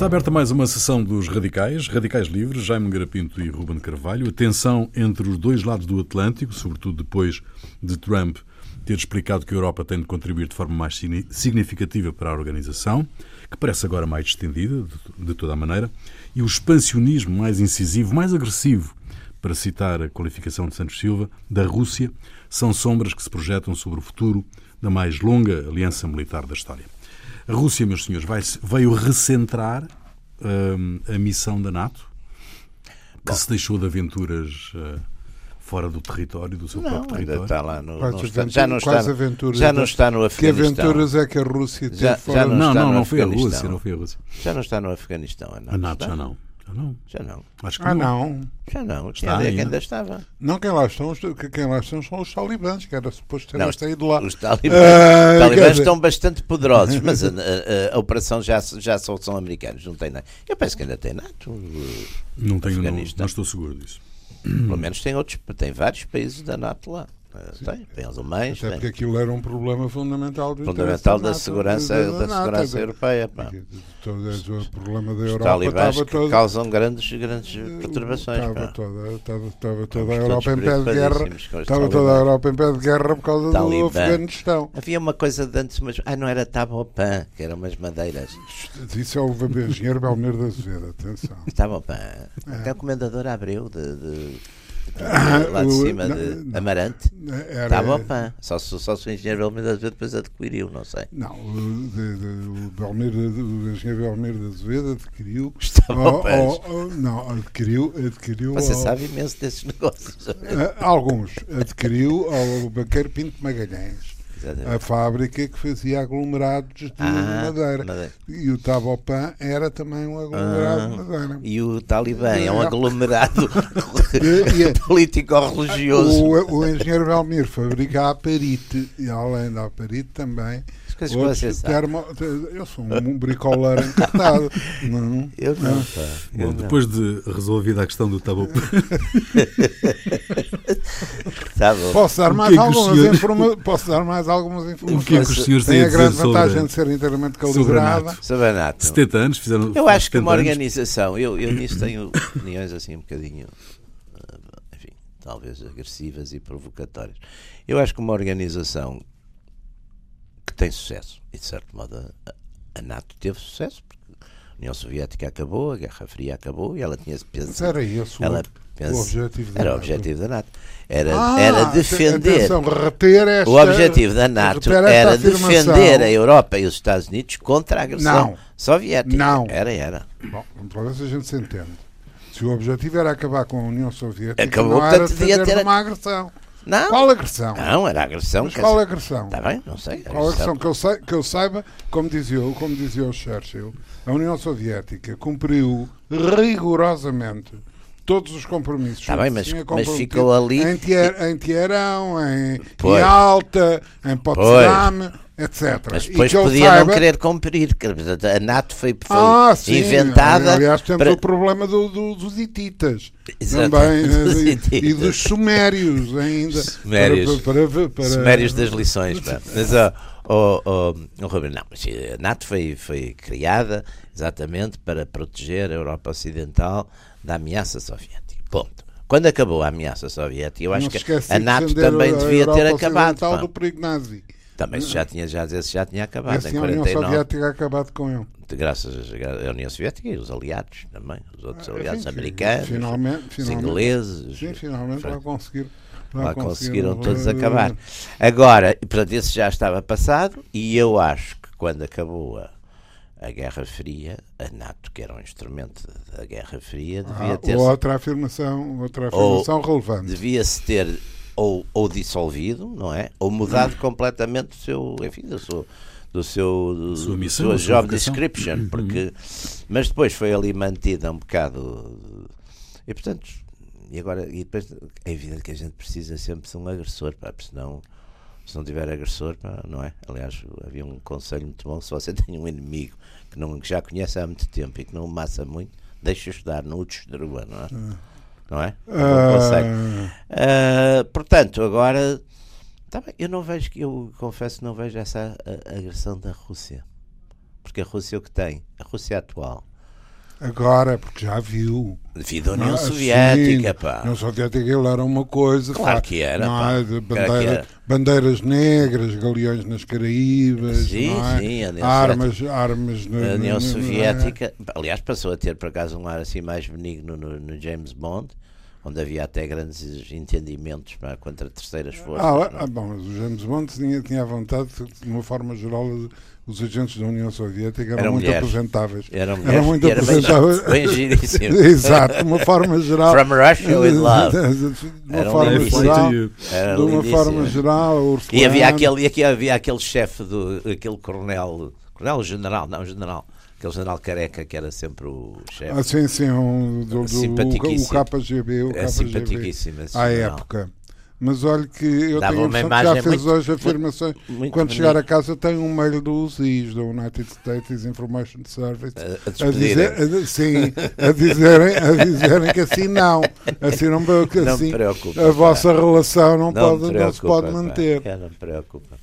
Está aberta mais uma sessão dos Radicais, Radicais Livres, Jaime Garapinto e Ruben Carvalho. A tensão entre os dois lados do Atlântico, sobretudo depois de Trump ter explicado que a Europa tem de contribuir de forma mais significativa para a organização, que parece agora mais estendida, de toda a maneira, e o expansionismo mais incisivo, mais agressivo, para citar a qualificação de Santos Silva, da Rússia, são sombras que se projetam sobre o futuro da mais longa aliança militar da história. A Rússia, meus senhores, vai, veio recentrar hum, a missão da NATO, que Bom. se deixou de aventuras uh, fora do território, do seu não, próprio território. Está lá no, quais está, já não está, aventuras já não está no Afeganistão. Que aventuras é que a Rússia teve já, fora? Já não, não, não, não foi a Rússia, não foi a Rússia. Já não está no Afeganistão. A NATO, a NATO já não. Já não. Já não. Acho que ah, não. não. Já não. Está ainda. que ainda estava. Não, quem lá estão, quem lá estão são os talibãs, que era suposto ter saído lá. Os talibãs, uh, talibãs estão bastante poderosos, mas a, a, a, operação já, já só são americanos, não tem nada. Eu penso que ainda tem NATO. Não tenho, não, não estou seguro disso. Pelo menos tem outros, tem vários países da NATO lá. Tem, tem alemães. Até tem. porque aquilo era um problema fundamental do Fundamental da, NATO, segurança, da, da, da segurança europeia. Pá. Todo, o problema da Os Europa talibãs estava todo, causam grandes, grandes perturbações. Estava toda, estava, estava toda a Europa em pé de guerra. Estava toda a Europa em pé de guerra por causa Talibã. do Afeganistão. Havia uma coisa de antes, mas ah, não era Tabopan, que eram umas madeiras. Isso é o engenheiro Belmiro da Azevedo, atenção. Tabopan. É. Até o comendador abriu de, de lá de cima de Amarante. Era, Estava ao pã. Só, só se o engenheiro de Azevedo depois adquiriu, não sei. Não, o, de, de, o, Belmiro, o engenheiro de Azevedo adquiriu. Estava ao pã. Não, adquiriu. adquiriu Você ao, sabe imenso desses negócios. Alguns. Adquiriu ao banqueiro Pinto Magalhães. Exatamente. a fábrica que fazia aglomerados de Ah, madeira. madeira. E o Tabopan era também um aglomerado Ah, de madeira. E o Talibã é um aglomerado e- político-religioso. O, o engenheiro Belmiro fabrica a Aparite e além da Aparite também As coisas que outros você sabe. termo... Eu sou um bricoleiro encartado. Não. Eu não, pá. Eu Bom, não. depois de resolvida a questão do tabu, Tá bom. Posso dar O mais que é que o algumas senhor- informa... Posso dar mais algumas o informações. que é que os senhores Tem têm a grande vantagem sobre, de ser inteiramente sobre a calibrada. NATO? Sabanato. 70 anos, fizeram Eu acho que uma 70 anos. organização, eu, eu nisso tenho opiniões assim um bocadinho, enfim, talvez agressivas e provocatórias. Eu acho que uma organização que tem sucesso, e de certo modo a, NATO teve sucesso, porque a União Soviética acabou, a Guerra Fria acabou e ela tinha Mas pensado. era esse o, Ela o pensa, objetivo da era o objetivo da NATO. Era, Ah, era defender. atenção, reter esta, O objetivo da NATO era defender a Europa e os Estados Unidos contra a agressão Não. soviética. Não. Era, era. Bom, lá ver se a gente se entende. Se o objetivo era acabar com a União Soviética, Acabou, não era portanto, defender ter- uma agressão. Não, Qual agressão? não era agressão. Mas qual agressão? Está bem, não sei. Qual agressão? Que eu, sei- que eu saiba, como dizia, como dizia o Churchill, a União Soviética cumpriu rigorosamente todos os compromissos. Tá bem, mas- mas ficou ali- Em, Tier, em Teherão, em, em. Alta, em Potsdam, etc. Mas depois podia saiba- não querer cumprir. A NATO foi, foi Ah, sim. inventada. Aliás, temos para- o problema do- do- dos hititas. Exato. Também. Dos eh, e, hititas. e dos sumérios ainda. Sumérios. Para, para, para, Sumérios das lições. pá. Mas, ó, ó, ó, ó, Ruben, não, mas a NATO foi, foi criada exatamente para proteger a Europa Ocidental da ameaça soviética. Ponto. Quando acabou a ameaça soviética, eu acho que a NATO também devia ter acabado. Do perigo nazi. Também já tinha, já, esse já tinha acabado em a União 49. Soviética acabado com ele. graças à União Soviética e os aliados também, os outros Ah, aliados enfim, americanos, finalmente, os finalmente, ingleses. Sim, finalmente lá conseguir. Lá conseguiram todos acabar. Agora, portanto, esse já estava passado e eu acho que quando acabou a, a Guerra Fria, a NATO, que era um instrumento da Guerra Fria, devia Ah, ter outra afirmação, outra afirmação relevante. devia-se ter ou, ou dissolvido, não é? Ou mudado completamente o seu, enfim, do seu, do seu do- Sua da missão, sua sua job vocação. description, porque mas depois foi ali mantida um bocado e portanto e agora e depois é evidente que a gente precisa sempre de um agressor, pá, porque senão se não tiver agressor, não é? Aliás, havia um conselho muito bom: se você tem um inimigo que, não, que já conhece há muito tempo e que não o massa muito, deixa estudar, não o destrua, não é? Não é? Um conselho. Ah, Ah, portanto, agora tá bem, eu não vejo que eu confesso não vejo essa agressão da Rússia. Porque a Rússia o que tem, a Rússia atual Agora, porque já viu. Devido à União Ah, Soviética, sim, pá. A União Soviética ele era uma coisa. Claro pá, que era, não pá. é? De Claro bandeira- era. bandeiras negras, galeões nas Caraíbas. Sim, é? sim, a União armas, armas na, A União Soviética, aliás, passou a ter por acaso um ar assim mais benigno no, no James Bond, onde havia até grandes entendimentos pá, contra terceiras forças. Ah, não ah, é? bom, mas o James Bond tinha, tinha a vontade, de uma forma geral, os agentes da União Soviética eram, Eram muito mulheres. apresentáveis. Era, Era muito era bem, apresentável. bem giríssimo. Exato, de uma forma geral. From Russia with love. De uma um forma lindíssimo. geral. Era De uma forma geral, E havia aquele, aqui havia aquele chefe do aquele coronel, coronel general, não general, aquele general careca que era sempre o chefe. Ah, sim, sim, um, do, do, o, o KGB. O é KGB simpaticíssimo à época. Mas olha que eu Dava tenho a impressão que já fez muito- hoje afirmações. muito Quando chegar a casa tem um mail do USIS, do United States Information Service, A- a a dizer, a, sim, a dizerem, a dizerem que assim não, assim não, que assim, preocupa. a pá. vossa relação não, Não pode, não se preocupa, pode manter. É, não me preocupa.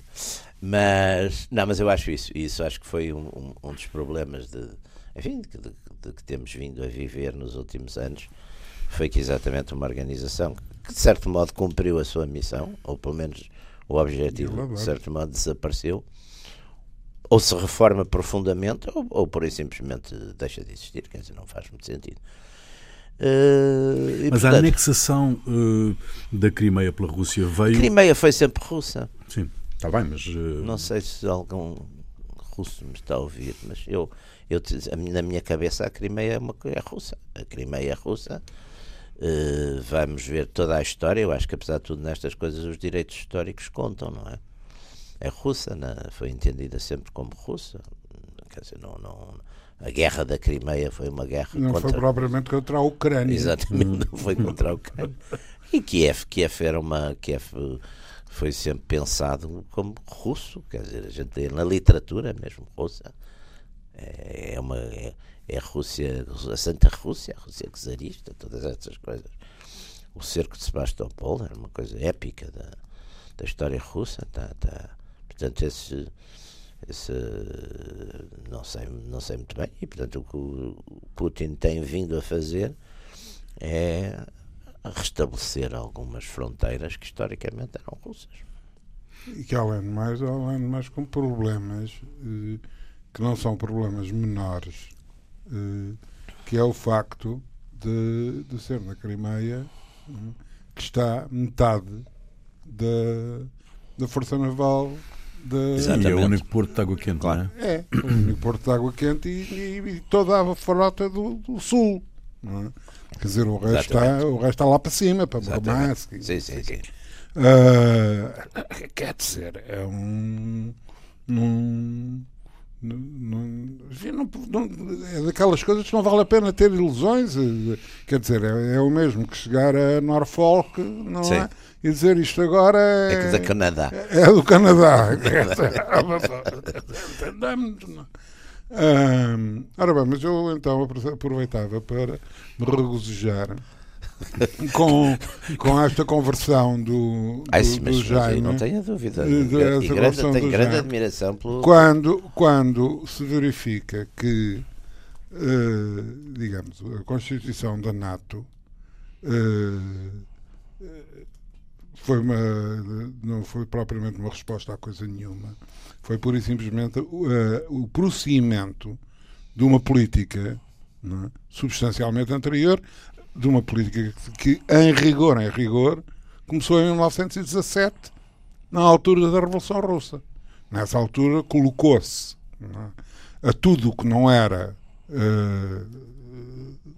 Mas, não, mas eu acho isso. Isso acho que foi um, um- um dos problemas de, enfim, de, de- de que temos vindo a viver nos últimos anos. Foi que exatamente uma organização que, de certo modo, cumpriu a sua missão, ou pelo menos o objetivo, de certo modo, desapareceu. Ou se reforma profundamente, ou, ou por aí simplesmente deixa de existir, quer dizer, não faz muito sentido. E, Mas a portanto, anexação eh, da Crimeia pela Rússia veio. Crimeia foi sempre russa. Sim, está bem, mas. eh, Não sei se algum russo me está a ouvir, mas eu, eu a na minha cabeça a Crimeia é uma é russa. A Crimeia é russa. Eh, vamos ver toda a história. Eu acho que apesar de tudo nestas coisas os direitos históricos contam, não é? É russa, foi entendida sempre como russa. Quer dizer, não, não, a guerra da Crimeia foi uma guerra Não contra foi propriamente contra a Ucrânia. Exatamente, não foi contra a Ucrânia. E Kiev, Kiev era uma. Kiev eh, foi sempre pensado como russo, quer dizer, a gente lê na literatura mesmo russa. É, é uma. É, é a Rússia, a Santa Rússia, a Rússia czarista, todas essas coisas. O cerco de Sebastopol era uma coisa épica da, da história russa. Tá, tá. Portanto, esse, esse não sei, não sei muito bem. E portanto o que o Putin tem vindo a fazer é restabelecer algumas fronteiras que historicamente eram russas. E que além de mais, além de mais com problemas eh, que não são problemas menores, que é o facto de, de ser na Crimeia eh, que está metade da, da Força Naval da, E é Exatamente. o único porto de água quente, Claro. não é? É, o único porto de água quente e, e- e toda a frota do, do sul. não é? Quer dizer, o resto, está, Exatamente. o resto está lá para cima, para Exatamente. Murmansk. Sim, sim, sim. Ah, quer dizer, é um. Num, enfim, não- não- é daquelas coisas que não vale a pena ter ilusões. eh, Quer dizer, é, é o mesmo que chegar a Norfolk não Sim. é? e dizer isto agora É é, que da Canadá. é do Canadá. Não? Ahm, ora bem, mas eu então apro- aproveitava para me regozijar com, com esta conversão do, do, Ai, sim, do mas, Jaime. não tenho dúvida. De- grande, tenho grande Jaime. admiração pelo. Quando, quando se verifica que, eh, digamos, a Constituição da NATO eh, foi uma, não foi propriamente uma resposta a coisa nenhuma, foi pura e simplesmente o, eh, o prosseguimento de uma política é, substancialmente anterior, de uma política que, em rigor, em rigor, começou em 1917, na altura da Revolução Russa. Nessa altura colocou-se é, a tudo que não era eh,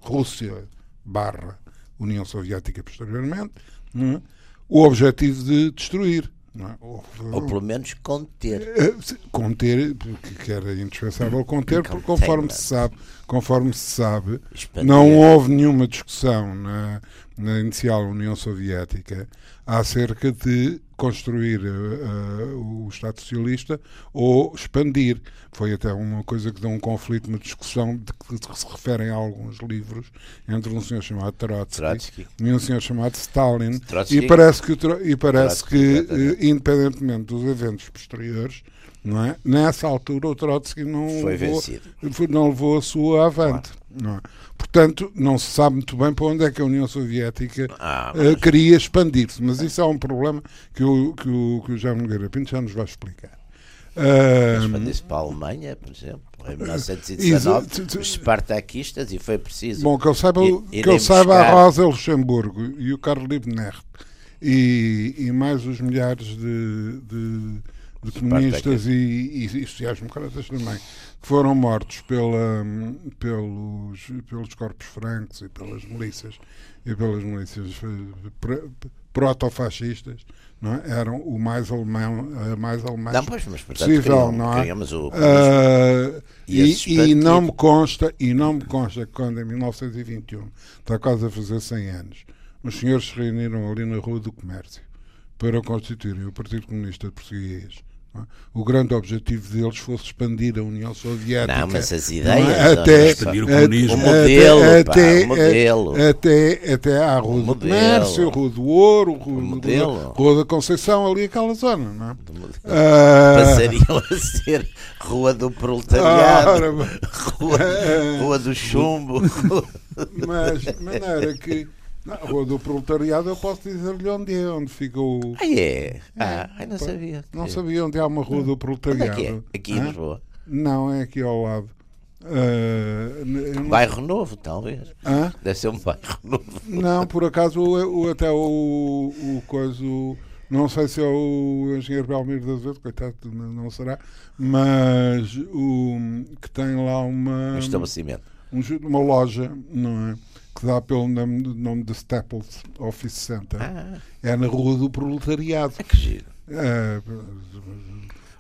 Rússia barra União Soviética posteriormente, é, o objetivo de destruir. Não é? Houve- Ou pelo menos conter. eh, Conter, porque que era indispensável conter, porque conforme se sabe, conforme se sabe, Expandir. não houve nenhuma discussão na, na inicial União Soviética acerca de construir eh, o Estado Socialista ou expandir. Foi até uma coisa que deu um conflito, uma discussão de que se referem a alguns livros entre um senhor chamado Trotsky, Trotsky. e um senhor chamado Stalin Trotsky. e parece que, e parece Trotsky, que eh, independentemente dos eventos posteriores Não é? Nessa altura o Trotsky não Foi levou, vencido. não levou a sua avante. Não é? Portanto, não se sabe muito bem para onde é que a União Soviética Ah, eh, queria expandir-se, mas isso é um problema que o, que o, que o Jaime Nogueira Pinto já nos vai explicar. Ah, Expandiu-se para a Alemanha, por exemplo, em 1919, Exato. os espartaquistas, e foi preciso. Bom, que eu saiba, I- que eu saiba a buscar- Rosa Luxemburgo e o Carlos Liebknecht e, e mais os milhares de, de, de comunistas e, e, e sociais-democratas também que foram mortos pela, pelos, pelos corpos francos e pelas milícias e pelas milícias eh, pro- proto-fascistas não é? eram o mais alemão, a mais alemães Não, pois, mas portanto, possível, não é? o. Ah, E e, e não me consta e não me consta que quando em 1921 está quase a fazer 100 anos os senhores se reuniram ali na Rua do Comércio para constituírem o Partido Comunista Português? O grande objetivo deles fosse expandir a União Soviética Não, mas as é? ideias. até, Expandir o até- comunismo. O modelo, pá, até, o modelo. até, até à Rua do. Comércio, Rua do Ouro, Rua. Rua da Conceição, ali aquela zona, não é? Ah, Passariam a ser Rua do Proletariado, ora, rua, rua do Chumbo. Mas de maneira que na Rua do Proletariado eu posso dizer-lhe onde é, onde fica o. Ah, é? Ah, ai, não Pá, sabia. Não sabia onde há uma Rua do Onde é Proletariado. é? Aqui em? Lisboa. Não, é aqui ao lado. Não- Bairro Novo, talvez. Hã? Deve ser um bairro novo. Não, por acaso o, o- até o, o coisa. Não sei se é o engenheiro Belmiro da Azevedo, coitado, não será, mas o que tem lá uma. Um estabelecimento. um uma loja, não é? Que dá pelo nome, nome de Staples Office Center. Ah, É na Rua do Proletariado. que giro. É,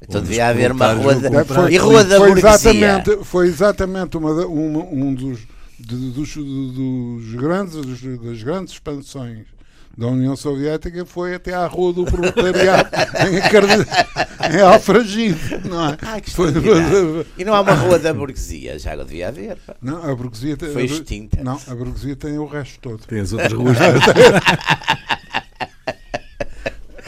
Então Onde devia haver uma rua da... vão comprar. E rua da foi exatamente, foi exatamente uma, uma- um dos, dos, dos grandes, das grandes expansões da União Soviética foi até à Rua do Proletariado em, em Alfragide, não é? Que Foi-. E não há uma rua da burguesia? Já devia haver. pá. não, a burguesia tem, Foi extinta. Não, a burguesia tem o resto todo. Tem as outras ruas.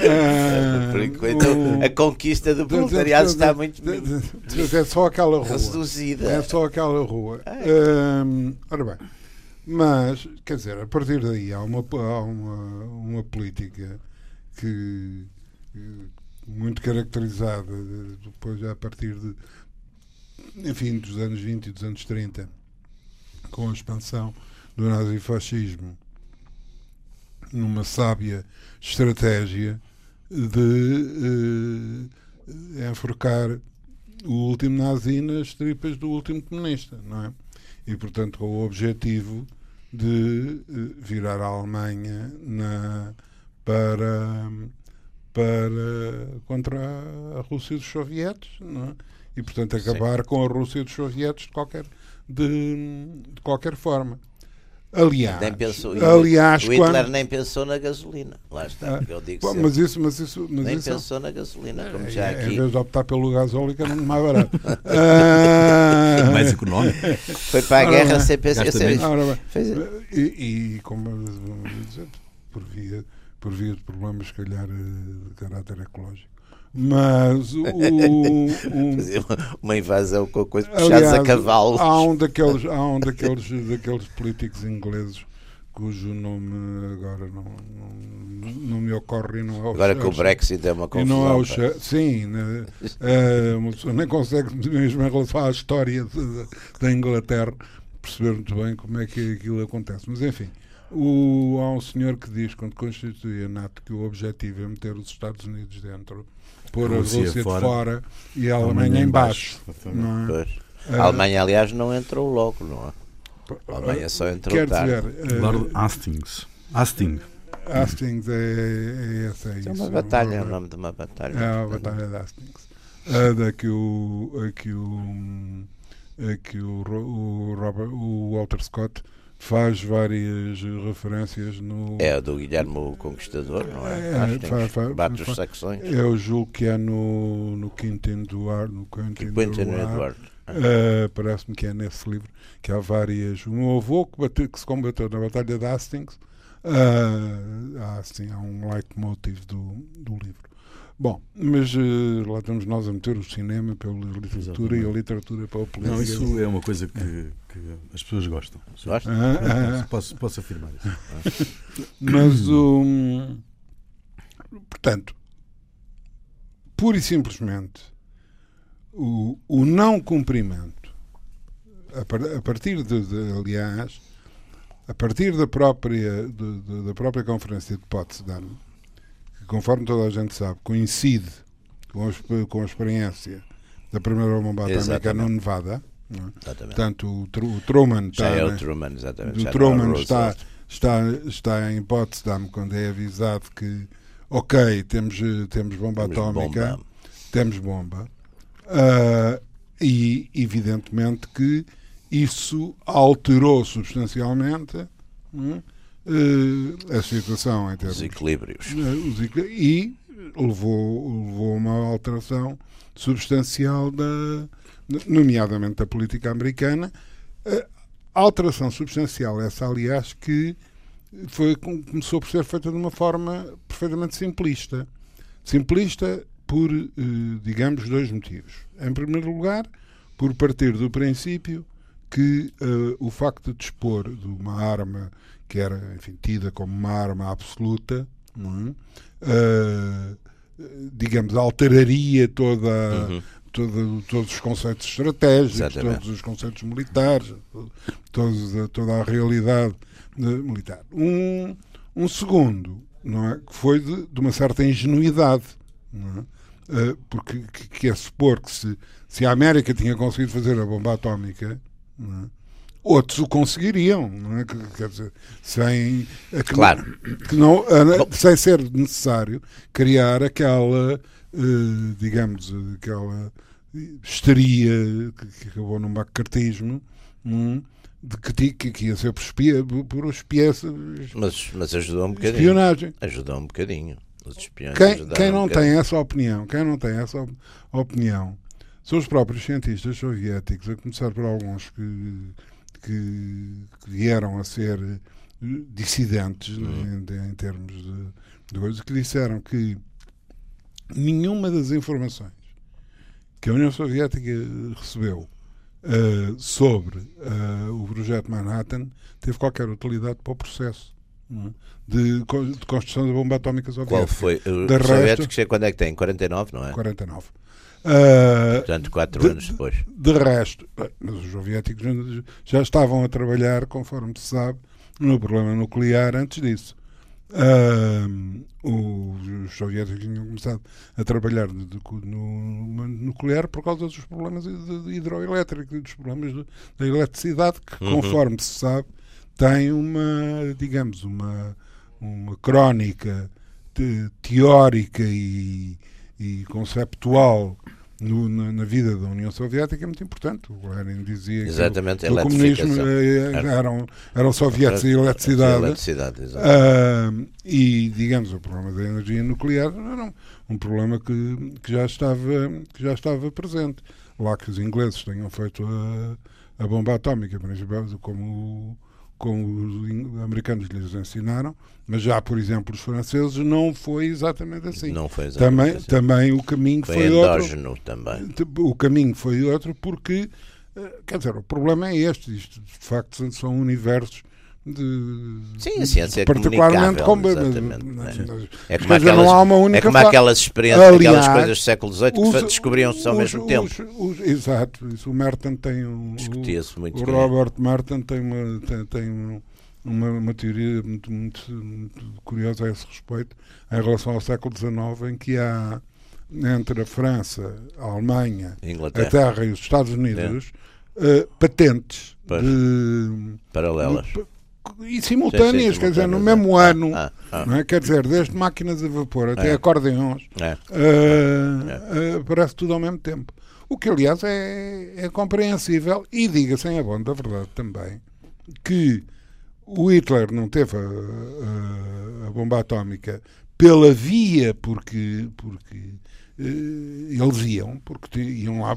Ah, Por enquanto, o- a conquista do proletariado está muito de- de- de- É só aquela rua. reduzida. É só aquela rua. Ah, Hum, ora bem, mas, quer dizer, a partir daí há uma, há uma, uma política que, muito caracterizada de- depois a partir de enfim, dos anos 20 e dos anos 30 com a expansão do nazifascismo numa sábia estratégia de eh, enforcar o último nazi nas tripas do último comunista, não é? E, portanto, com o objetivo de eh, virar a Alemanha na, para, para contra a Rússia dos sovietes, é? E, portanto, acabar com a Rússia dos sovietes de qualquer, de, de qualquer forma. Aliás, Nem pensou, aliás o Hitler quando, nem pensou na gasolina. Lá está, Ah, eu digo Bom, sempre. mas isso, mas isso, mas nem isso é- pensou na gasolina, como é- já é, aqui. Em vez de optar pelo gasóleo, que era mais barato. Ah, mais económico. Foi para a Ora guerra bem. sem pensar. Fez- e, e como vamos dizer, por via, por via de problemas, se calhar, eh, de caráter ecológico. Mas o. fazer uma- invasão com coisa puxados a cavalo. há um daqueles, há um daqueles, daqueles políticos ingleses cujo nome agora não, não, não me ocorre e não é o Agora que o. Brexit é uma E não é o confusão. pá. Chur- Sim, né, uma pessoa nem consegue, mesmo em relação à história da Inglaterra, perceber muito bem como é que aquilo acontece. Mas enfim, o, há um senhor que diz, quando constitui a NATO, que o objetivo é meter os Estados Unidos dentro, pôr a Rússia Rússia fora, de fora e a Alemanha Alemanha em em baixo. baixo. não é? Eh, A Alemanha, aliás, não entrou logo, não é? A Alemanha só entrou Quer tarde. dizer, eh, Lord Hastings. Hastings. Hastings é, é essa. É, É isso, uma é batalha, é o uma- nome de uma batalha. É a Batalha de Hastings. A da que o, a que o, a que o, o, Robert, o Walter Scott faz várias referências no. É a do Guilherme o Conquistador, não é? É, Acho que bate os saxões. Eu julgo que é no, no Quintin Duarte. No Quentin Quentin Duarte. Edward. Uh, Parece-me que é nesse livro que há várias. O meu avô que, bate- que se combateu na Batalha de Hastings, uh, há, assim, há um leitmotiv do, do livro. Bom, mas uh, lá estamos nós a meter o cinema pela literatura Exatamente. e a literatura pela política. Não, isso é uma coisa que, que as pessoas gostam. Gostam? Ah, ah, posso, posso afirmar isso. mas, um, portanto, pura e simplesmente, o, o não cumprimento, a, a partir de, de, aliás, a partir da própria, de, de, da própria Conferência de Potsdam, conforme toda a gente sabe, coincide com a, com a experiência da primeira bomba atómica no Nevada. É? Portanto, o, o Truman está. Já é o Truman, exatamente. O Truman está, está, está em Potsdam quando é avisado que, ok, temos, temos bomba temos atómica, bomba. temos bomba. Uh, e, evidentemente, que isso alterou substancialmente. Hum, uh, a situação em termos. Os equilíbrios. Uh, e levou, levou a uma alteração substancial, da, nomeadamente da política americana. Uh, alteração substancial, essa, aliás, que foi, começou por ser feita de uma forma perfeitamente simplista. Simplista por, digamos, dois motivos. Em primeiro lugar, por partir do princípio que uh, o facto de dispor de uma arma que era enfim, tida como uma arma absoluta, uh, digamos, alteraria toda, uhum. todos os conceitos estratégicos, Exatamente. todos os conceitos militares, todos, toda a realidade militar. Um, um segundo, não é? que foi de, de uma certa ingenuidade. É? uh, porque que, que é supor que se, se a América tinha conseguido fazer a bomba atómica, não é? Outros o conseguiriam, não é? Quer dizer, sem, que, claro. que não, sem ser necessário criar aquela, uh, digamos, aquela histeria que, acabou num macartismo. Hum, de que, que, que ia ser por, espia, por mas, mas ajudou um bocadinho. Espionagem. Ajudou um bocadinho. Os quem, quem não um tem essa opinião, quem não tem essa opinião, são os próprios cientistas soviéticos, a começar por alguns que que, que vieram a ser dissidentes uhum. em, em, termos de, de coisas, que disseram que nenhuma das informações que a União Soviética recebeu uh, sobre uh, o projeto Manhattan teve qualquer utilidade para o processo é? de, de, construção da bomba atómica soviética. Qual foi? Os soviéticos, quando é que tem? 49, não é? 49. Uh, Portanto, quatro de, anos depois. De resto, os soviéticos já estavam a trabalhar, conforme se sabe, no problema nuclear antes disso. Uh, os soviéticos tinham começado a trabalhar no, no, nuclear por causa dos problemas hidroelétricos e dos problemas de, da eletricidade, que, uhum. conforme se sabe, tem uma, digamos, uma, uma crónica teórica e e conceptual no, na, na, vida da União Soviética é muito importante. O Lenin dizia Exatamente, que o, o comunismo eh, eram, eram soviéticos e eletricidade. eletricidade uh, e, digamos, o problema da energia nuclear era um, um problema que, que, já estava, que já estava presente. Lá que os ingleses tenham feito a, a bomba atómica, como como os americanos lhes ensinaram, mas já, por exemplo, os franceses não foi exatamente assim. Não foi exatamente também, assim. Também o caminho foi, foi endógeno também. O caminho foi outro porque, eh, quer dizer, o problema é este. Isto, de facto, são universos de, Sim, a ciência é particularmente como, é, como aquelas, não há uma única é como aquelas experiências, Aliás, aquelas coisas do século XVIII que descobriam-se ao mesmo tempo. Os, exato, isso, o Merton tem um. Discutia-se muito. O Robert Merton tem uma, tem, tem uma, uma teoria muito, muito, muito, curiosa a esse respeito, em relação ao século XIX, em que há entre a França, a Alemanha, a Inglaterra e os Estados Unidos é. uh, patentes de, paralelas. De, e simultâneas, sim, sim, quer dizer, no mesmo ah, ano, ah, ah. Não é? quer dizer, desde máquinas a vapor até é. acordeões, é. Uh, uh, parece tudo ao mesmo tempo. O que, aliás, é, é compreensível e diga-se em abono da verdade também que o Hitler não teve a, a, a bomba atómica pela via porque, porque eles iam, porque iam lá,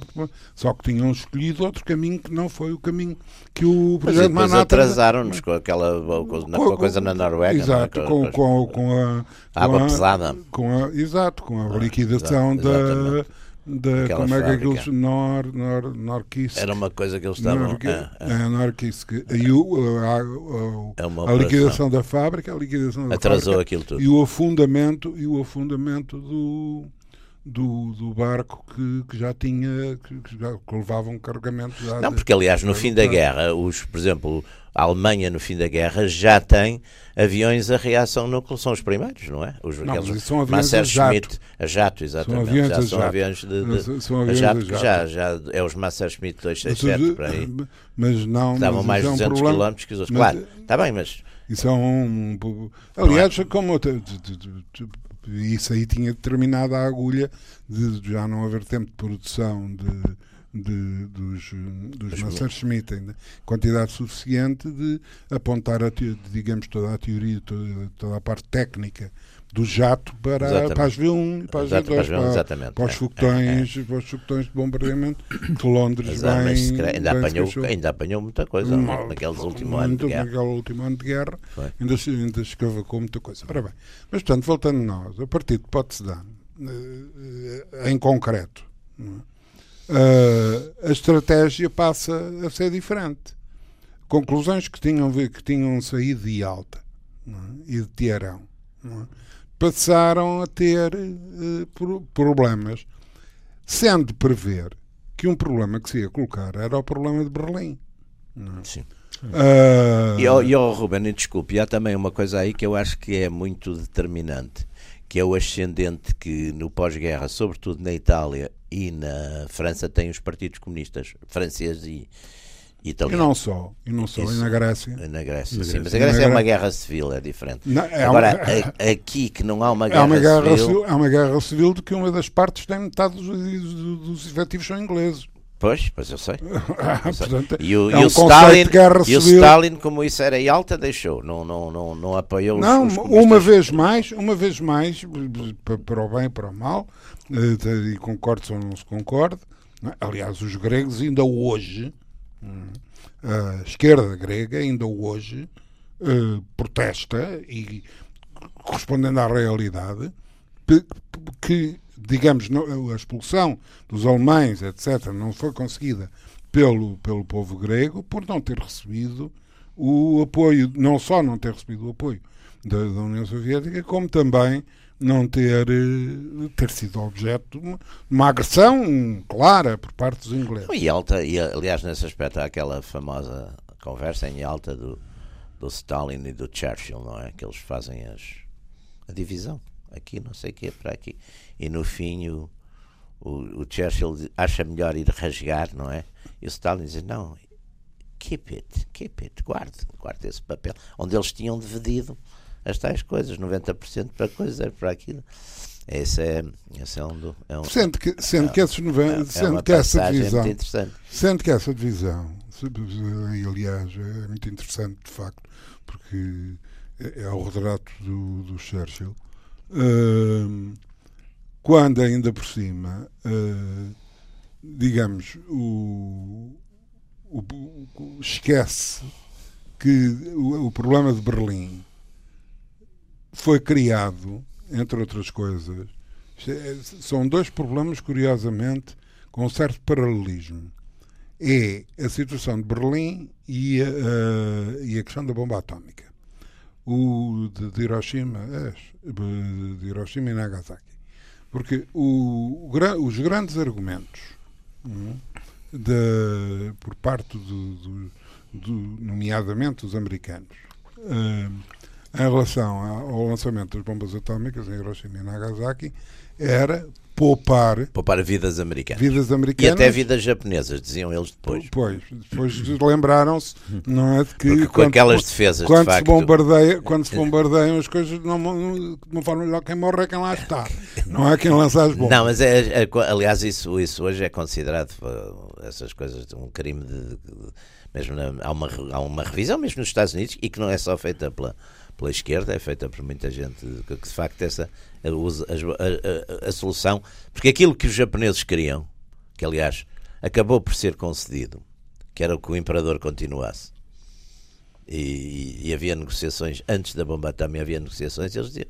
só que tinham escolhido outro caminho que não foi o caminho que o projeto Mas Manhattan... atrasaram-nos com aquela com, com a coisa na Noruega. É? Exato, com, com, com, a... água a, pesada. Com a, exato, com a ah, liquidação exato, da da Aquela como é que aqueles nor, nor, Norquist era uma coisa que eles estavam Norqui, é, é. é Norquist e o, a, a, a, liquidação da fábrica a liquidação da atrasou fábrica, aquilo tudo e o afundamento e o afundamento do do, do barco que, que já tinha que, que, já, que levava um carregamento já não porque aliás no fim da guerra os por exemplo a Alemanha no fim da guerra já tem aviões a reação núcleo, são os primeiros, não é? Os, não, aqueles, são aviões a jato. a jato, exatamente. São já são aviões de, de são aviões a jato, a jato. Já, já é os Messerschmitt 267 para aí. Mas não, Estavam mas mais de 200 é um km que os outros. Mas, claro, está bem, mas... Isso é um... Aliás, é? como... Isso aí tinha determinado a agulha de já não haver tempo de produção de de, dos, dos Messerschmitt, ainda, quantidade suficiente de apontar, a, digamos, toda a teoria, toda, toda a parte técnica do jato para, para as V1 e para as V2, para, para, para, os é, foguetões, é, é. para os foguetões de bombardeamento de Londres bem, ainda, apanhou, ainda apanhou muita coisa naqueles últimos anos de guerra. Naquele último ano de guerra ainda, ainda escavacou muita coisa. Ora bem, mas portanto, voltando a nós, a partir de Potsdam, eh, eh, em concreto, é? uh, a estratégia passa a ser diferente. Conclusões que tinham, que tinham saído de Alta é? e de Teherão é? Passaram a ter uh, problemas, sendo de prever que um problema que se ia colocar era o problema de Berlim. É? Sim. Uh... E, oh, e oh, Ruben, desculpe, há também uma coisa aí que eu acho que é muito determinante, que é o ascendente que no pós-guerra, sobretudo na Itália e na França tem os partidos comunistas franceses e italiano. E não só, e não só, Isso, e na Grécia. Na Grécia, sim, mas a Grécia é uma guerra civil, é diferente. Não, é Agora, uma, aqui que não há uma guerra, é uma guerra civil... É uma guerra civil de que uma das partes tem metade dos, dos, dos efetivos são ingleses. Pois, pois eu sei. Eu sei. Portanto, e o, é um e o Stalin, e o Stalin, como isso era em alta, deixou, não, não, não, não apoiou não, os, os uma vez mais, uma vez mais, para o bem e para o mal, eh, e concordo ou não se concorde. É? Aliás, os gregos ainda hoje, a esquerda grega ainda hoje uh, protesta e correspondendo à realidade que digamos, a expulsão dos alemães, etc., não foi conseguida pelo, pelo povo grego por não ter recebido o apoio, não só não ter recebido o apoio da, da União Soviética, como também não ter, eh, ter sido objeto de uma, uma agressão clara por parte dos ingleses. E alta, e aliás, nesse aspecto, há aquela famosa conversa em alta do, do Stalin e do Churchill, não é? Que eles fazem as, a divisão aqui, não sei o que, para aqui. E no fim o, o, o, Churchill acha melhor ir rasgar, não é? E o Stalin diz: não, keep it, keep it, guarde, guarde esse papel. Onde eles tinham dividido as tais coisas, 90% para coisas, para aquilo. Esse é, esse é um, do, é um sendo que sendo que esses 90, é, sendo que essa divisão sendo que essa divisão aliás é muito interessante de facto porque é, é o retrato do, do Churchill quando ainda por cima, uh, digamos, o, o, o, esquece que o, o problema de Berlim foi criado, entre outras coisas, é, são dois problemas, curiosamente, com um certo paralelismo. É a situação de Berlim e a, a, e a questão da bomba atómica o de, Hiroshima, é, de Hiroshima e Nagasaki. Porque o, o, os grandes argumentos hum, de, por parte, do, do, do, nomeadamente dos americanos, hum, em relação ao lançamento das bombas atómicas em Hiroshima e Nagasaki, era poupar poupar vidas americanas. vidas americanas e até vidas japonesas diziam eles depois. Pois depois lembraram-se não é de que Porque com quando, aquelas defesas quando de se bombardeia quando se bombardeiam as coisas não, de uma forma melhor quem morre é quem lá está não é quem lança as bombas. Não mas é, é, aliás isso isso hoje é considerado essas coisas um crime de, de mesmo na, há uma há uma revisão mesmo nos Estados Unidos e que não é só feita pela pela esquerda, é feita por muita gente, que, de facto essa a, a, a, a, solução, porque aquilo que os japoneses queriam, que aliás acabou por ser concedido, que era que o imperador continuasse. E, e, havia negociações antes da bomba também havia negociações eles diziam,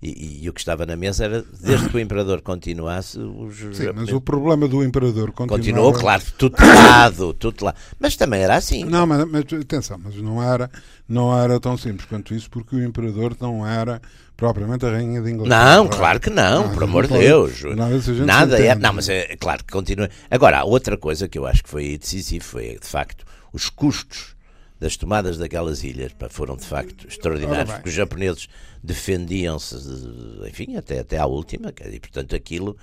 e, e, o que estava na mesa era desde que o imperador continuasse os Sim, mas o problema do imperador continuava... continuou claro tutelado tutelado. Mas também era assim. Não mas, mas, atenção mas não era não era tão simples quanto isso porque o imperador não era propriamente a rainha de Inglaterra. Não claro que não, não por amor de Deus. nada, nada é não mas é claro que continua. Agora outra coisa que eu acho que foi decisivo foi de facto os custos das tomadas daquelas ilhas pá, foram de facto extraordinários, porque os japoneses defendiam-se, enfim, até, até à última, e portanto aquilo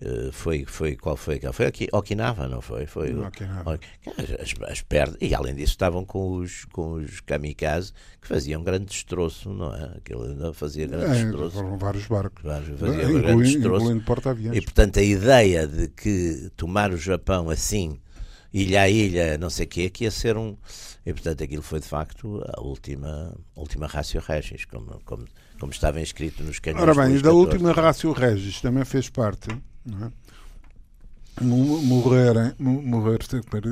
uh, foi, foi, qual foi? Foi aqui, Okinawa, não foi? Foi Okinawa. As, as perdas, e além disso estavam com os, com os kamikazes que faziam grande destroço, não é? Aquilo ainda fazia grande é, destroço. Foram vários barcos. Vários, fazia incluindo, grande destroço. porta-aviões. E portanto a ideia de que tomar o Japão assim, ilha a ilha, não sei o quê, que ia ser um e, portanto, aquilo foi, de facto, a última, última ratio regis, como, como, como estava inscrito nos canhões. Ora bem, e da última ratio regis também fez parte, não é? Morrer, morrer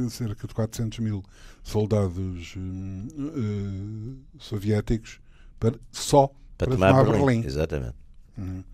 cerca de 400 mil soldados uh, soviéticos para, só para, para tomar, tomar Berlim. Berlim. Exatamente. Uhum.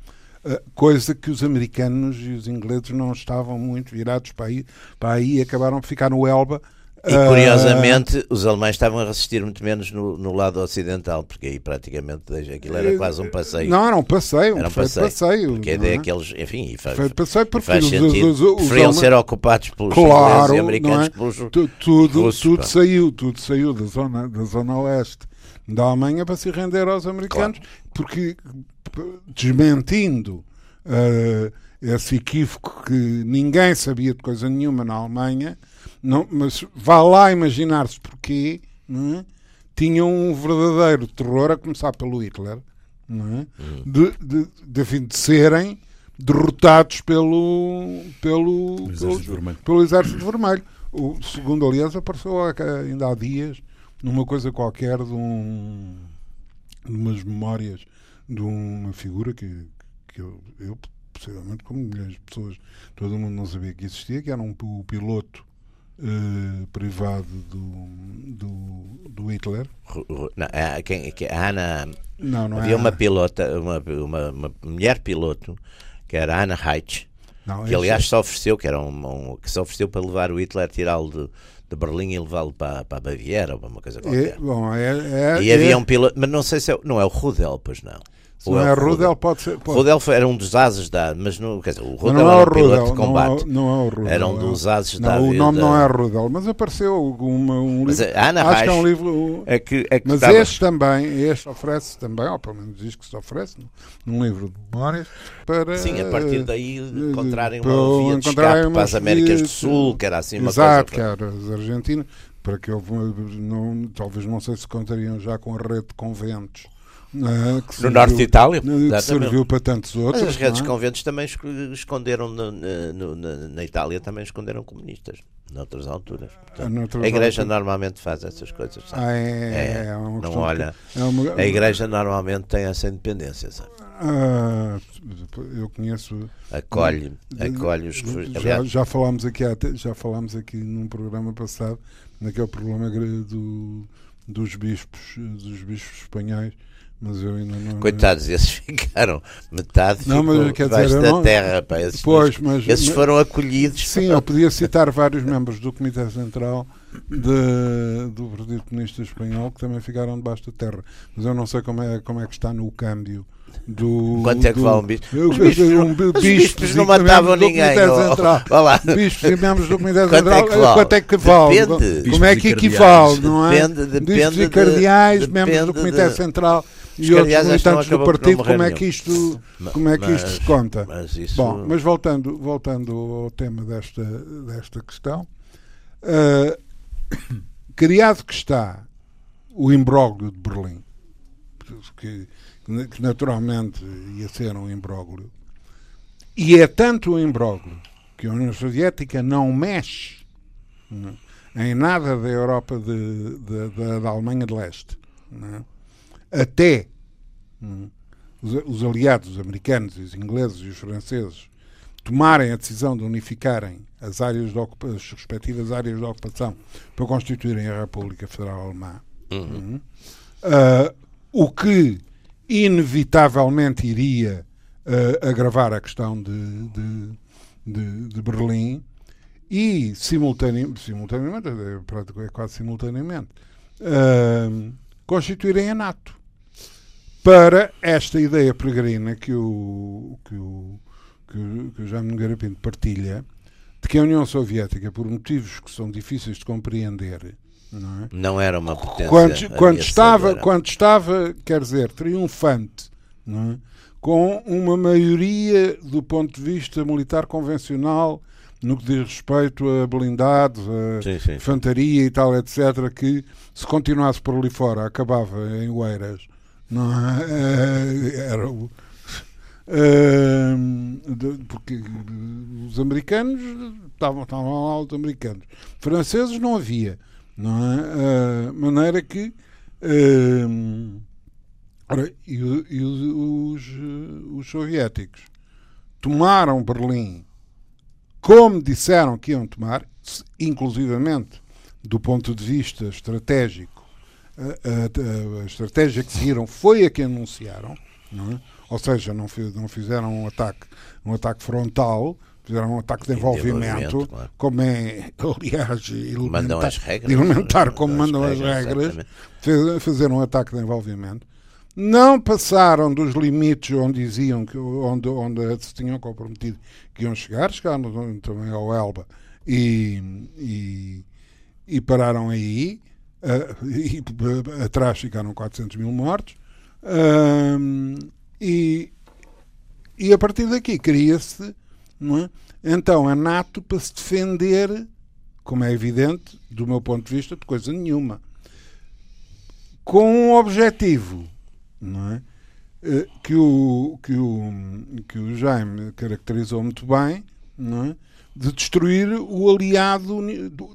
Uh, coisa que os americanos e os ingleses não estavam muito virados para aí, para aí acabaram por ficar no Elba e curiosamente, uh... os alemães estavam a resistir muito menos no, no, lado ocidental, porque aí praticamente aquilo era quase um passeio. Não, era um passeio, era um passeio. passeio porque é daqueles, enfim, e faz, foi passeio porque faz sentido. Os, os, os preferiam ser ocupados pelos claro, e americanos é? pelos tudo, russos, tudo saiu, tudo saiu da zona, da zona leste da Alemanha para se render aos americanos, claro. porque desmentindo uh, esse equívoco que ninguém sabia de coisa nenhuma na Alemanha não, mas vá lá imaginar-se porque é? tinham um verdadeiro terror, a começar pelo Hitler, não é? Hum. de, de, de, de serem derrotados pelo, pelo, Exército pelo, Vermelho. pelo Exército Vermelho. O segundo, aliás, apareceu ainda há dias numa coisa qualquer de um de umas memórias de uma figura que, que eu, eu possivelmente como milhões de pessoas, todo mundo não sabia que existia, que era um, o piloto uh, privado do, do, do Hitler. Não, a, quem, a Ana. Não, não havia é uma pilota, uma, uma, uma, mulher piloto, que era Ana Heitz, não, que aliás é... se ofereceu, que era um, um, que se ofereceu para levar o Hitler, tirá-lo de, de Berlim e levá-lo para, para a Baviera ou para uma coisa é, qualquer. É, bom, é, e havia um piloto, mas não sei se é, não é o Rudel, pois não. Se não é Rudel, pode ser. Pode. Rudel era um dos ases da. Mas não, quer dizer, o Rudel não é era um piloto de combate. Não é, não é o Rudel. Era um dos ases não, da. O nome da... não é Rudel, mas apareceu uma, um mas livro. Ana acho Reich que é um livro. É que, é que mas estava... este também, este oferece também, ou pelo menos diz que se oferece, num livro de memórias, para. Sim, a partir daí encontrarem uma via de escape para as Américas do Sul, que era assim uma Exato, coisa. Exato, que era as Argentinas, para que houve. Não, talvez não sei se contariam já com a rede de conventos no serviu, norte de Itália. Que serviu para tantos outros. Mas as redes é? conventos também esconderam no, no, na, na, Itália também esconderam comunistas noutras alturas. Portanto, noutras a igreja alturas. normalmente faz essas coisas. Sabe? Ah, é, é, é não olha. Que, é uma, a igreja normalmente tem essa independência, sabe? Ah, eu conheço. Acolhe, acolhe os. Já, já falámos aqui já falámos aqui num programa passado naquele problema do, dos bispos dos bispos espanhóis mas eu ainda não. Coitados, esses ficaram metade não, mas, quer dizer, da não... terra. Pá, esses, pois, mas, esses foram acolhidos. Sim, eu podia citar vários membros do Comitê Central de, do Partido Comunista Espanhol que também ficaram debaixo da terra. Mas eu não sei como é, como é que está no câmbio. Do, Quanto é que do, vale um bispo? Os bispos, um, bispos, bispos não matavam ninguém. Lá. Bispos e membros do Comitê Central, quanto é que vale? Quanto é que vale? Depende. Como é que equivale, não é? Depende, depende. Bispos e cardeais, membros do Comitê Cental e outros militantes do partido, como é, que isto, como é que isto se conta? Mas isso... Bom, mas voltando, voltando ao tema desta, desta questão, uh, criado que está o imbróglio de Berlim, que, que naturalmente ia ser um imbróglio, e é tanto o imbróglio que a União Soviética não mexe não, é, em nada da Europa de, de, de, da Alemanha de Leste. Não é? Até hum, os, os aliados os americanos, os ingleses e os franceses tomarem a decisão de unificarem as áreas de as respectivas áreas de ocupação para constituírem a República Federal Alemã. Uhum. Ah, o que inevitavelmente iria ah, agravar a questão de, de, de- de Berlim e simultane- simultaneamente, é prático- é quase simultaneamente, ah, constituírem a NATO para esta ideia peregrina que o, que o, que o, que o Jaime Nogueira Pinto partilha, de que a União Soviética, por motivos que são difíceis de compreender, não é? Não era uma potência. quando, quando, estava, quando estava, quer dizer, triunfante, é? com uma maioria do ponto de vista militar convencional, no que diz respeito a blindados, a Sim, sim. infantaria e tal, etc., que se continuasse por ali fora acabava em Oeiras. Não é? Eh, Era o. de- porque os americanos estavam, lá os americanos. Franceses não havia. Não é? Eh, maneira que. eh, ora, e e os, os, os soviéticos tomaram Berlim como disseram que iam tomar, inclusivamente do ponto de vista estratégico, a, a- a estratégia que seguiram foi a que anunciaram, é? ou seja, não, não fizeram um ataque, um ataque frontal, fizeram um ataque de envolvimento, claro. como é, aliás, Mandam elementar, as regras. elementar como mandam as regras, exatamente. fez- fazer um ataque de envolvimento. Não passaram dos limites onde diziam que onde, onde se tinham comprometido que iam chegar, chegaram também ao Elba e, e, e pararam aí. Ah, e ah, atrás ficaram 400 mil mortos. Ahm, e, e a partir daqui cria-se é? então a NATO para se defender, como é evidente, do meu ponto de vista, de coisa nenhuma com um objetivo não é? Que, o, que, o, que o Jaime caracterizou muito bem não é? De destruir o aliado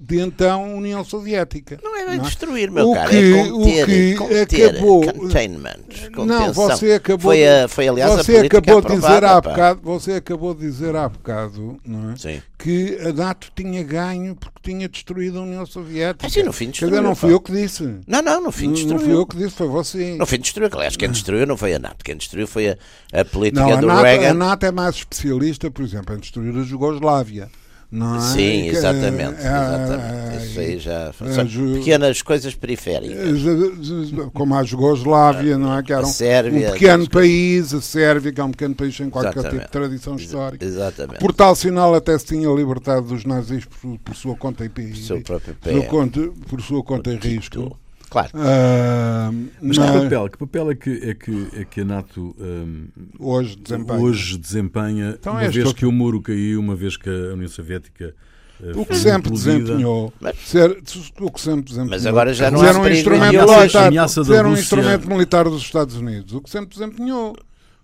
de então União Soviética. Não é bem não é? destruir, meu O caro, que- é o conter, que conter, acabou- containment, Não, contenção. você acabou. Foi, a, foi aliás, você a acabou de dizer há bocado, você acabou de dizer há bocado, não é? Sim. Que a NATO tinha ganho porque tinha destruído a União Soviética. Ah, sim, no fim destruiu. dizer, não fui eu que disse. Não, não, no fim Não, destruiu. não fui eu que disse, foi você. No fim destruiu. Aliás, quem destruiu não foi a NATO. Quem destruiu foi a, a política Não, a do NATO, a Reagan. NATO é mais especialista, por exemplo, em destruir a Jugoslávia. Não é? Sim, exatamente. eh, exatamente. Isso aí já eh, são ju- pequenas coisas periféricas. eh, Como a Jugoslávia, não é? Que era A um, Sérvia, um pequeno país, a Sérvia, que é um pequeno país sem qualquer tipo Exatamente. de tradição histórica. Exatamente. Por tal sinal, até se tinha libertado dos nazis por, por sua conta e Por seu próprio por sua pé. conta, por sua conta e risco. Claro. Ah, Mas mas que papel, que papel é que, é que, é que a NATO hum, hoje desempenha. hoje desempenha, Então uma é vez que o muro caiu, uma vez que a União Soviética uh, O que sempre desempenhou. Mas- ser- o que sempre desempenhou. Mas agora já não há um instrumento militar, Ameaça ser um instrumento militar dos Estados Unidos. O que sempre desempenhou.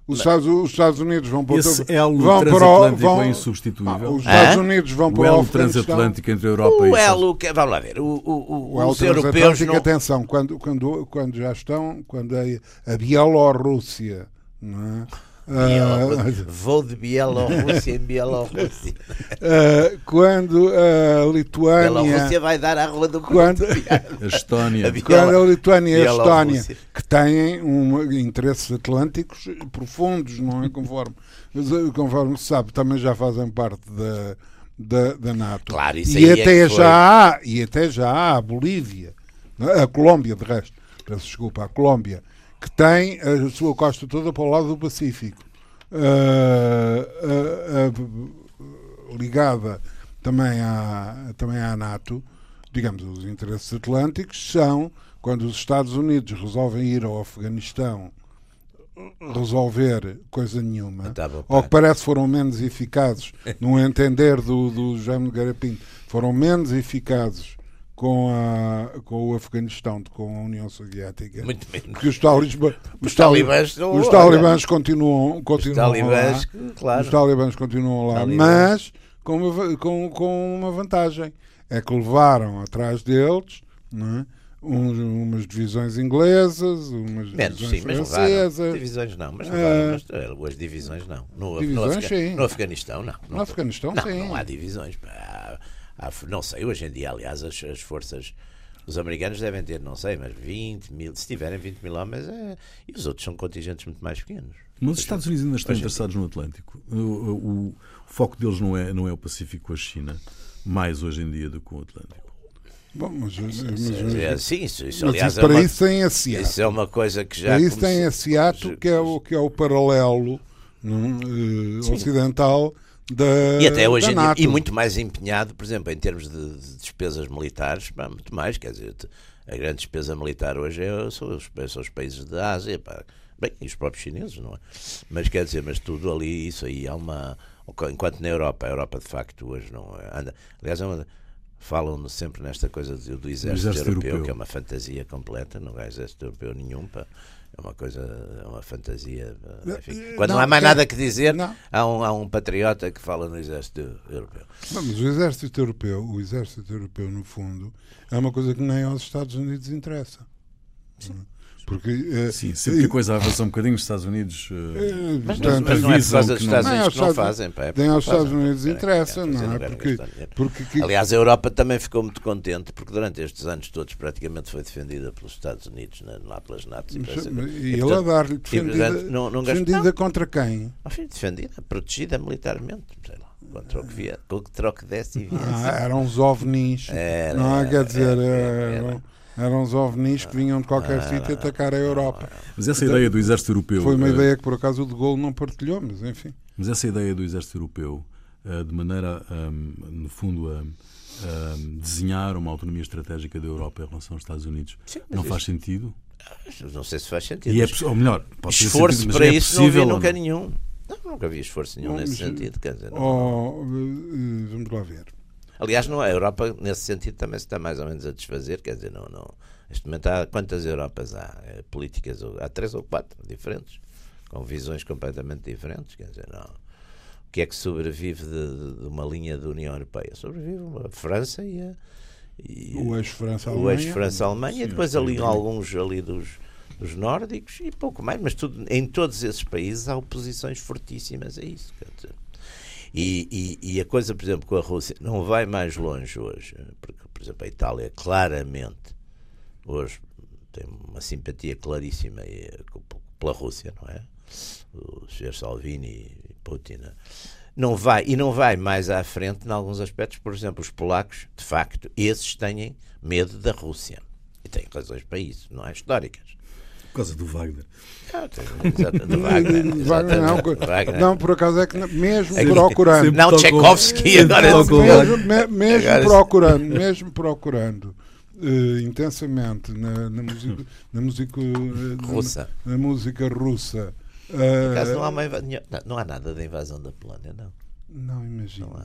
Os Estados, os Estados Unidos vão para o Esse elo vão para o, transatlântico vão, é insubstituível. Ah, os Estados Hã? Unidos vão para o elo transatlântico entre a Europa e O Estados elo, que, vamos lá ver, o, o, o- O elo os europeus transatlântico, não... atenção, quando, quando, quando já estão, quando a, a Bielorrússia, não é? Bielorrússia. Vou de Bielorrússia em Bielorrússia. Ah, quando a Lituânia, Bielorrússia vai dar à Rua do quando, A Estónia. A Biel- quando a Lituânia e a. Estónia, que têm um, interesses atlânticos profundos, não é? Conforme, conforme se sabe, também já fazem parte da, da, da NATO. Claro, isso e aí é até foi. já há, e até já há a Bolívia, a Colômbia, de resto, peço desculpa, a Colômbia, que tem a sua costa toda para o lado do Pacífico. Ah, ligada também à, também à NATO, digamos, os interesses atlânticos são quando os Estados Unidos resolvem ir ao Afeganistão resolver coisa nenhuma, Tá bom, ou que parece foram menos eficazes, no entender do, do Jaime de Garapinto, foram menos eficazes com, a, com o Afeganistão com a União Soviética. Muito menos. Porque os talibãs, os, Os talibãs não- os olha, talibãs continuam, Os continuam talibãs, lá. claro. Os talibãs continuam lá, Talibãs. mas com uma, com, com uma vantagem. É que levaram atrás deles não é? uns, umas divisões inglesas, umas Menos, divisões sim, mas francesas. levaram. Divisões não, mas Ah. levaram. Eh, as divisões não. No, no Divisões, sim. no Afeganistão, não. No Afeganistão, não, sim. Não há divisões. pá. Há- não sei, hoje em dia, aliás, as, as forças. Os americanos devem ter, não sei, mas 20 mil. Se tiverem 20 mil homens, é, e os outros são contingentes muito mais pequenos. Mas os Estados Unidos ainda estão interessados no Atlântico. O, o- o foco deles não é, não é o Pacífico com a China, mais hoje em dia do que o Atlântico. Bom, mas, mas- É, mas- sim, isso, isso, mas aliás, isso é para uma, isso tem a Seattle. isso é uma coisa que já. Para isso tem começou- a Seattle, que é o, que é o paralelo não, eh, ocidental da E até hoje NATO. e muito mais empenhado, por exemplo, em termos de, de despesas militares, pá, muito mais, quer dizer, a grande despesa militar hoje é, são, os, são os países da Ásia, pá. bem, e os próprios chineses, não é? Mas quer dizer, mas tudo ali, isso aí há uma. Enquanto na Europa, a Europa de facto hoje não é- anda. Aliás, é uma, falam sempre nesta coisa do, do exército, exército europeu, europeu. que é uma fantasia completa, não é exército europeu nenhum, pá. É uma coisa, é uma fantasia. enfim. Eh, Quando não, não, há mais nada que dizer, não. há um, há um patriota que fala no exército europeu. Não, mas o exército europeu, o exército europeu, no fundo, é uma coisa que nem aos Estados Unidos interessa. Porque eh, Sim, sempre que a coisa avança um bocadinho, os Estados Unidos. eh, eh, Mas, portanto, mas não é por causa dos não- Estados Nem Unidos aos que não fazem. Pá, é nem porque aos não Estados Unidos interessa, não é? Porque- porque que- Aliás, a Europa também ficou muito contente porque durante estes anos todos praticamente foi defendida pelos Estados Unidos, né, lá pelas NATO. E, e, e ele a portanto, dar-lhe defendida, portanto, não- não defendida contra quem? enfim, defendida, protegida militarmente, sei lá, contra o que via, com o que troque desse e viesse. Ah, eram os ovnis. Era, não é? era, Quer dizer, era, era. eram, eram os ovnis que vinham de qualquer sítio atacar a Europa. Mas essa ideia do exército europeu. Foi uma eh, ideia que por acaso o de Gaulle não partilhou, mas enfim. Mas essa ideia do exército europeu, eh, de maneira, ahm, no fundo, a ahm, desenhar uma autonomia estratégica da Europa em relação aos Estados Unidos, Sim, não isso- faz sentido? Não sei se faz sentido. E é, ou melhor, esforço sentido, para é isso não vi possível nunca não? nenhum. Não, nunca vi esforço nenhum Bom, nesse mas, sentido. Quer dizer, não- Oh, eh, vamos lá ver. Aliás, não, a Europa, nesse sentido, também se está mais ou menos a desfazer. Quer dizer, não, não. Neste momento há quantas Europas há? Eh, Políticas, há três ou quatro diferentes, com visões completamente diferentes. Quer dizer, não. O que é que sobrevive de, de uma linha da União Europeia? Sobrevive a França e a. e- O eixo-França o Alemanha. ex-França-Alemanha, e depois ali alguns ali dos, dos nórdicos e pouco mais, mas tudo, em todos esses países há oposições fortíssimas a isso. quer dizer. E, e, e a coisa, por exemplo, com a Rússia não vai mais longe hoje, porque, por exemplo, a Itália claramente hoje tem uma simpatia claríssima eh, pela Rússia, não é? O Sr. Salvini e Putin. né? Não vai, e não vai mais à frente em alguns aspectos, por exemplo, os polacos, de facto, esses têm medo da Rússia. E têm razões para isso, não é? Históricas. Por causa do Wagner. Ah, tem- exata- de Wagner, Wagner, não, Wagner. não, por acaso é que mesmo É que- procurando. Não, Tchaikovsky agora. mesmo, me- mesmo Agora- procurando, mesmo procurando eh, intensamente na, na música, na música eh, Russa. na, na música russa. Por acaso não há, uma não há nada da invasão da Polónia, não. Não imagino.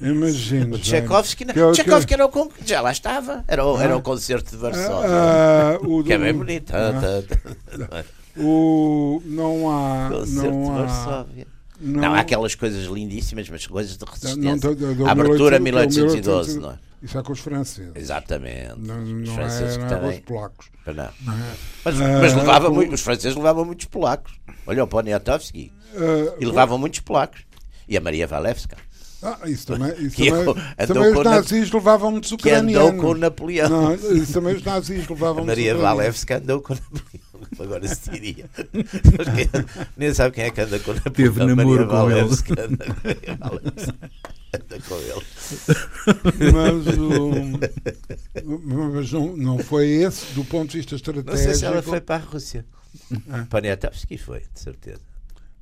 Não. Imagino. Tchaikovsky, não. Que é Tchaikovsky era o con- já lá estava. Era o, era o concerto de Varsóvia. Ah, ah, o que é bem bonito. ah, Ah, o, não há. Concerto de Não há. Varsóvia. Não, há aquelas coisas lindíssimas, mas coisas de resistência. do a abertura 1812, 1812, não é? Isso é com os franceses. Exatamente. Não, os não franceses é, que não é com os também. polacos. Não. Não é? Mas, Ah, mas levava muito- os franceses levavam muitos polacos. Olha o Poniatowski. Ah, E levavam muitos polacos. E a Maria Valevska, Ah, isso também, isso Que também, também com os na- nazis levavam muitos que andou ucranianos. com o Napoleão. Não, isso também os nazis levavam A Maria muitos ucranianos. Valevska andou com o Napoleão. Agora se diria. Quem- Nem sabe quem é que anda com o Napoleão. Teve namoro Maria com ele. Valevska anda Maria Valevska. Anda com ele. Mas, o- mas não, não foi esse, do ponto de vista estratégico. Não sei se ela foi para a Rússia. Ah. Poniatowski foi, de certeza.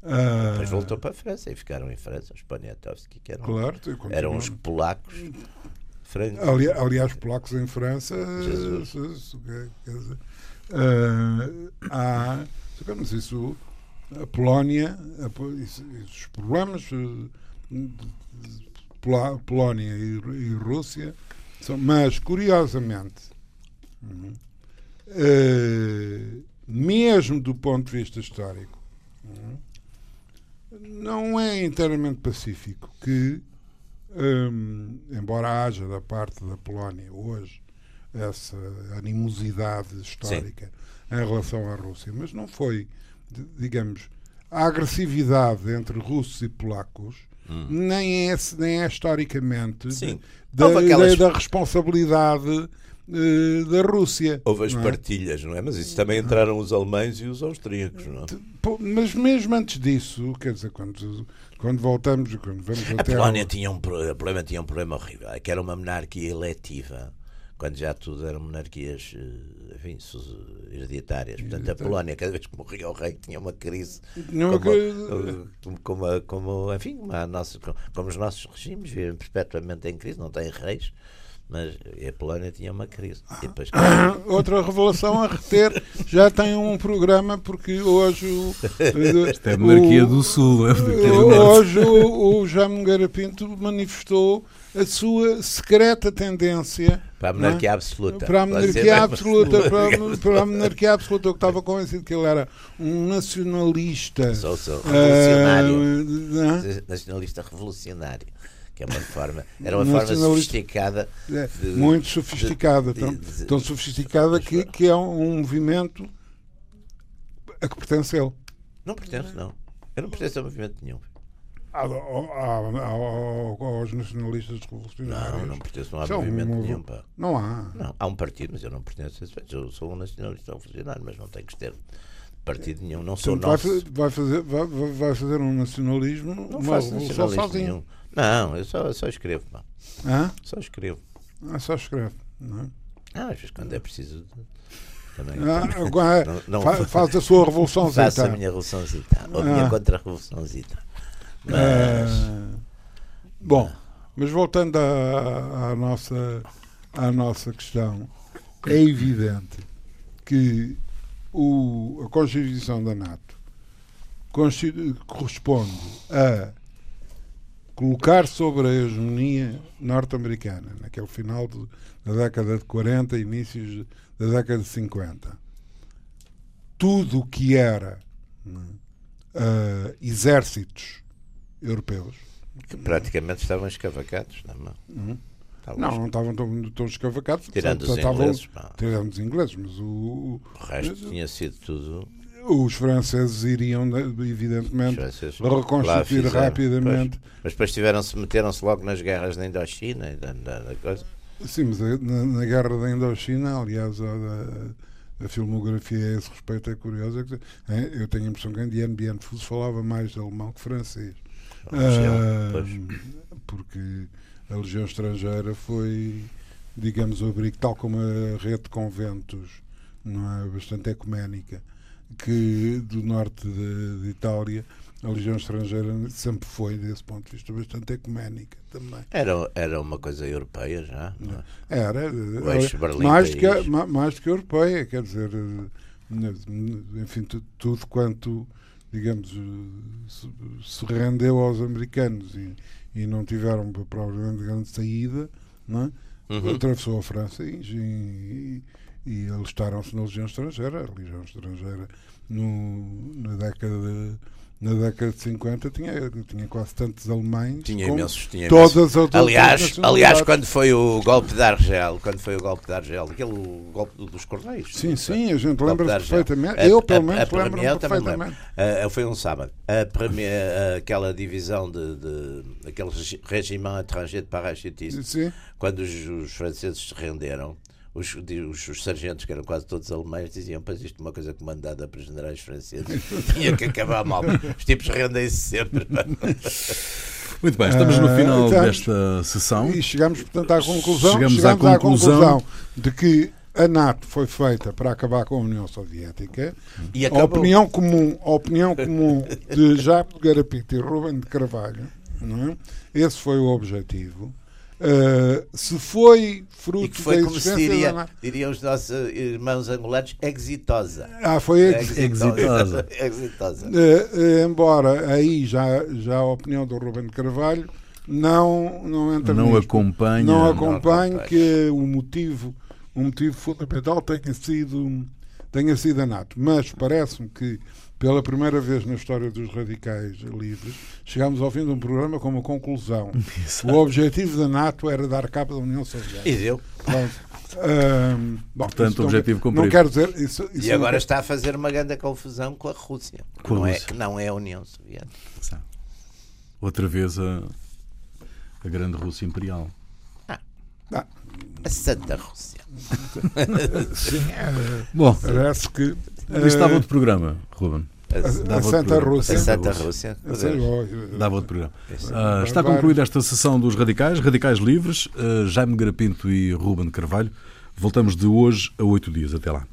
Ah, Depois voltou para a França e ficaram em França os Poniatowski, que eram, Claro, eram os polacos. Ali- aliás, polacos em França. Jesus. quer dizer, ah, há. Mas isso. A Polónia. a isso- os problemas. eh, de- Polá- Polónia e, e Rússia. São, mas, curiosamente. eh, mesmo do ponto de vista histórico. uhum, Não é inteiramente pacífico que Hum, embora haja da parte da Polónia hoje essa animosidade histórica Sim. em relação à Rússia, mas não foi, digamos, a agressividade entre russos e polacos hum. nem, é, nem é historicamente. Da, aquelas... da, da responsabilidade eh, da Rússia. Houve as não é? partilhas, não é? Mas isso também entraram os alemães e os austríacos, não é? Mas mesmo antes disso, quer dizer, quando, quando voltamos, quando vamos a Polónia ao... tinha um problema, tinha um problema horrível, é que era uma monarquia eletiva, quando já tudo eram monarquias, eh, enfim, hereditárias. Portanto, a Polónia, cada vez que morria o rei, tinha uma crise, não, como, como, como, enfim, nossa, como os nossos regimes vivem perpetuamente em crise, não têm reis mas a Polónia tinha uma crise. Depois... Outra revelação a reter, já tem um programa, porque hoje o. Isto é a monarquia o, do Sul. É hoje o, o Jaime Garapinto manifestou a sua secreta tendência para a monarquia é? absoluta. Para a monarquia absoluta, para, para, a monarquia absoluta. Eu estava convencido que ele era um nacionalista. Sou, sou. Revolucionário. Uh, nacionalista revolucionário que é uma forma, era uma forma sofisticada. É, de, muito sofisticada, de, tão, de, tão, sofisticada que, que é um, movimento a que pertence ele. Não pertence, não. Eu não pertenço a movimento nenhum. aos nacionalistas revolucionários. Não, não pertenço, não há São movimento um, nenhum. Pá. Não há. Não, há um partido, mas eu não pertenço a esse. Eu sou um nacionalista revolucionário, mas não tenho que ter partido nenhum. Não sou então, nosso. Vai fazer, vai, vai fazer um nacionalismo, não uma faço nacionalismo sozinho. Nenhum. Não, eu só, só escrevo. Pá. Hã? Só escrevo. Ah, só escrevo. Não é? Ah, às vezes quando é preciso. Também, ah, não, não, faz a sua revoluçãozita. Faço a minha revoluçãozita. Ou a minha ah. contra-revoluçãozita. Mas. Ah, bom, mas voltando à, à, nossa, à nossa questão, é evidente que o, a Constituição da NATO corresponde a colocar sobre a hegemonia norte-americana, naquele final de, da década de 40, inícios da década de 50, tudo o que era uh, exércitos europeus. Que praticamente estavam escavacados, não é? Uhum. Não, não estavam tão, tão escavacados. Tirando os ingleses. Tirando os ingleses, mas o, o, o resto tinha sido tudo os franceses iriam, evidentemente, franceses reconstituir rapidamente. Pois. Mas depois tiveram-se, meteram-se logo nas guerras da Indochina e da, da, da coisa. Sim, mas na, na, guerra da Indochina, aliás, a, a, filmografia a esse respeito é curiosa. É, eu tenho a impressão que Bien Phu falava mais alemão que francês. Ah, porque a Legião Estrangeira foi, digamos, o abrigo, tal como a rede de conventos, não é? bastante ecuménica que do norte de, de Itália a Legião Estrangeira sempre foi, desse ponto de vista, bastante ecuménica também. Era, era uma coisa europeia já? É? Era. mais, que, mais do que europeia, quer dizer, enfim, tudo quanto, digamos, se, se rendeu aos americanos e, e não tiveram provavelmente grande saída, não é? uhum. atravessou a França e, e e alistaram-se na Legião Estrangeira. A Legião Estrangeira, no, na década de na década de 50 tinha, tinha quase tantos alemães tinha imensos, tinha todas imensos. as aliás, aliás, quando foi o golpe de Argel, quando foi o golpe de Argel, aquele golpe dos Correios. Sim, sim, a gente lembra perfeitamente. Eu, pelo menos, lembro-me perfeitamente. Uh, foi um sábado. A primeira, aquela divisão de, de aquele regimento estrangeiro de parachutistas, quando os, os franceses se renderam, os, os, os, sargentos, que eram quase todos alemães, diziam: Pois isto é uma coisa comandada por generais franceses, tinha que acabar mal. Os tipos rendem-se sempre. Muito bem, estamos no final uh, desta sessão. E chegamos, portanto, à conclusão, chegamos, chegamos à, conclusão... à conclusão de que a NATO foi feita para acabar com a União Soviética. E a opinião comum, a opinião comum de Jaco de Garapito e Ruben de Carvalho, não é? esse foi o objetivo. Uh, se foi fruto e que foi da como se diria, da... diriam os nossos irmãos angolanos, exitosa. Ah, foi exitosa. exitosa. Uh, embora aí já, já a opinião do Ruben Carvalho não, não entra não acompanha, não acompanha que o motivo, o motivo fundamental tenha sido tenha sido a NATO. Mas parece-me que, pela primeira vez na história dos radicais livres, chegámos ao fim de um programa com uma conclusão. o objetivo da NATO era dar cabo da União Soviética. E deu. Pronto. Ahm, bom, Portanto, isso não objetivo cumprido. Não quero dizer. Isso, isso E agora está a fazer uma grande confusão com a Rússia. Com a não, É, Rússia. que não é a União Soviética. Outra vez a, a grande Rússia Imperial. Ah, A Santa Rússia. sim, é, Bom, parece que. Isto dava eh, outro programa, Ruben. A, a, a Santa programa. a Rússia. Santa Rússia. Rússia. Sei, Deus. ó, Dava outro programa. Ah, está concluída esta sessão dos Radicais, Radicais Livres, ah, Jaime Garapinto e Ruben Carvalho. Voltamos de hoje a oito dias. Até lá.